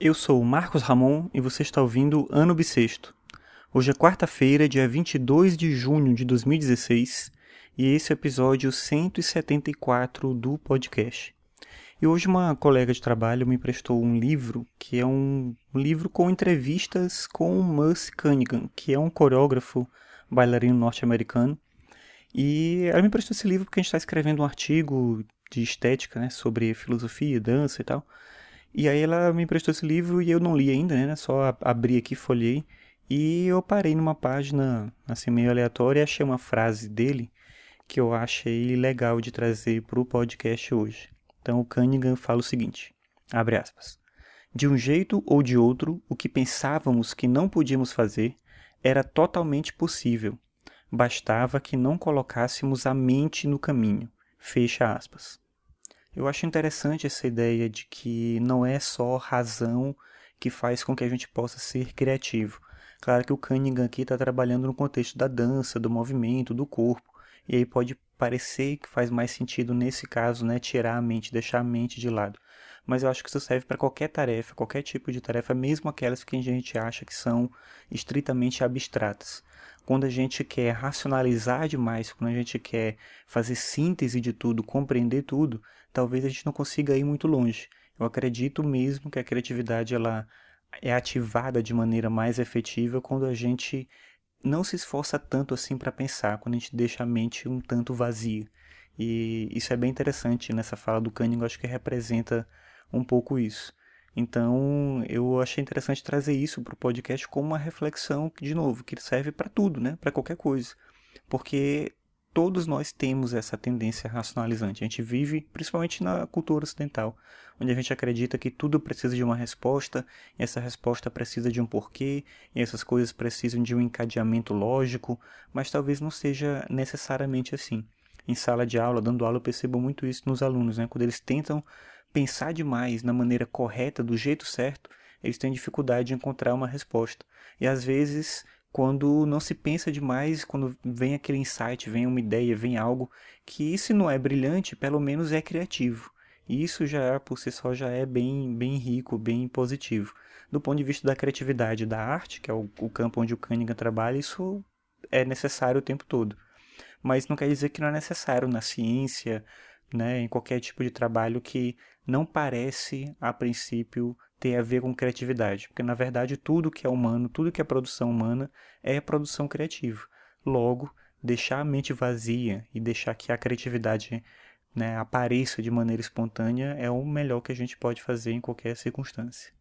Eu sou o Marcos Ramon e você está ouvindo Ano Bissexto. Hoje é quarta-feira, dia 22 de junho de 2016, e esse é o episódio 174 do podcast. E hoje uma colega de trabalho me emprestou um livro, que é um livro com entrevistas com Mus Cunningham, que é um coreógrafo bailarino norte-americano. E ela me emprestou esse livro porque a gente está escrevendo um artigo de estética, né, sobre filosofia, dança e tal. E aí ela me emprestou esse livro e eu não li ainda, né, só abri aqui, folhei. E eu parei numa página, assim, meio aleatória e achei uma frase dele que eu achei legal de trazer para o podcast hoje. Então o Cunningham fala o seguinte, abre aspas. De um jeito ou de outro, o que pensávamos que não podíamos fazer era totalmente possível. Bastava que não colocássemos a mente no caminho. Fecha aspas. Eu acho interessante essa ideia de que não é só razão que faz com que a gente possa ser criativo. Claro que o Cunningham aqui está trabalhando no contexto da dança, do movimento, do corpo, e aí pode parecer que faz mais sentido nesse caso, né, tirar a mente, deixar a mente de lado. Mas eu acho que isso serve para qualquer tarefa, qualquer tipo de tarefa, mesmo aquelas que a gente acha que são estritamente abstratas. Quando a gente quer racionalizar demais, quando a gente quer fazer síntese de tudo, compreender tudo, talvez a gente não consiga ir muito longe. Eu acredito mesmo que a criatividade ela é ativada de maneira mais efetiva quando a gente não se esforça tanto assim para pensar, quando a gente deixa a mente um tanto vazia. E isso é bem interessante nessa fala do Cunningham, acho que representa um pouco isso. Então, eu achei interessante trazer isso para o podcast como uma reflexão, de novo, que serve para tudo, né? Para qualquer coisa. Porque todos nós temos essa tendência racionalizante. A gente vive, principalmente na cultura ocidental, onde a gente acredita que tudo precisa de uma resposta, e essa resposta precisa de um porquê, e essas coisas precisam de um encadeamento lógico, mas talvez não seja necessariamente assim. Em sala de aula, dando aula, eu percebo muito isso nos alunos, né? quando eles tentam pensar demais na maneira correta, do jeito certo, eles têm dificuldade de encontrar uma resposta. E às vezes quando não se pensa demais, quando vem aquele insight, vem uma ideia, vem algo que se não é brilhante, pelo menos é criativo. E isso já por si só já é bem, bem rico, bem positivo. Do ponto de vista da criatividade da arte, que é o, o campo onde o Cunningham trabalha, isso é necessário o tempo todo. Mas não quer dizer que não é necessário na ciência, né, em qualquer tipo de trabalho que não parece, a princípio, ter a ver com criatividade, porque na verdade tudo que é humano, tudo que é produção humana é produção criativa. Logo, deixar a mente vazia e deixar que a criatividade né, apareça de maneira espontânea é o melhor que a gente pode fazer em qualquer circunstância.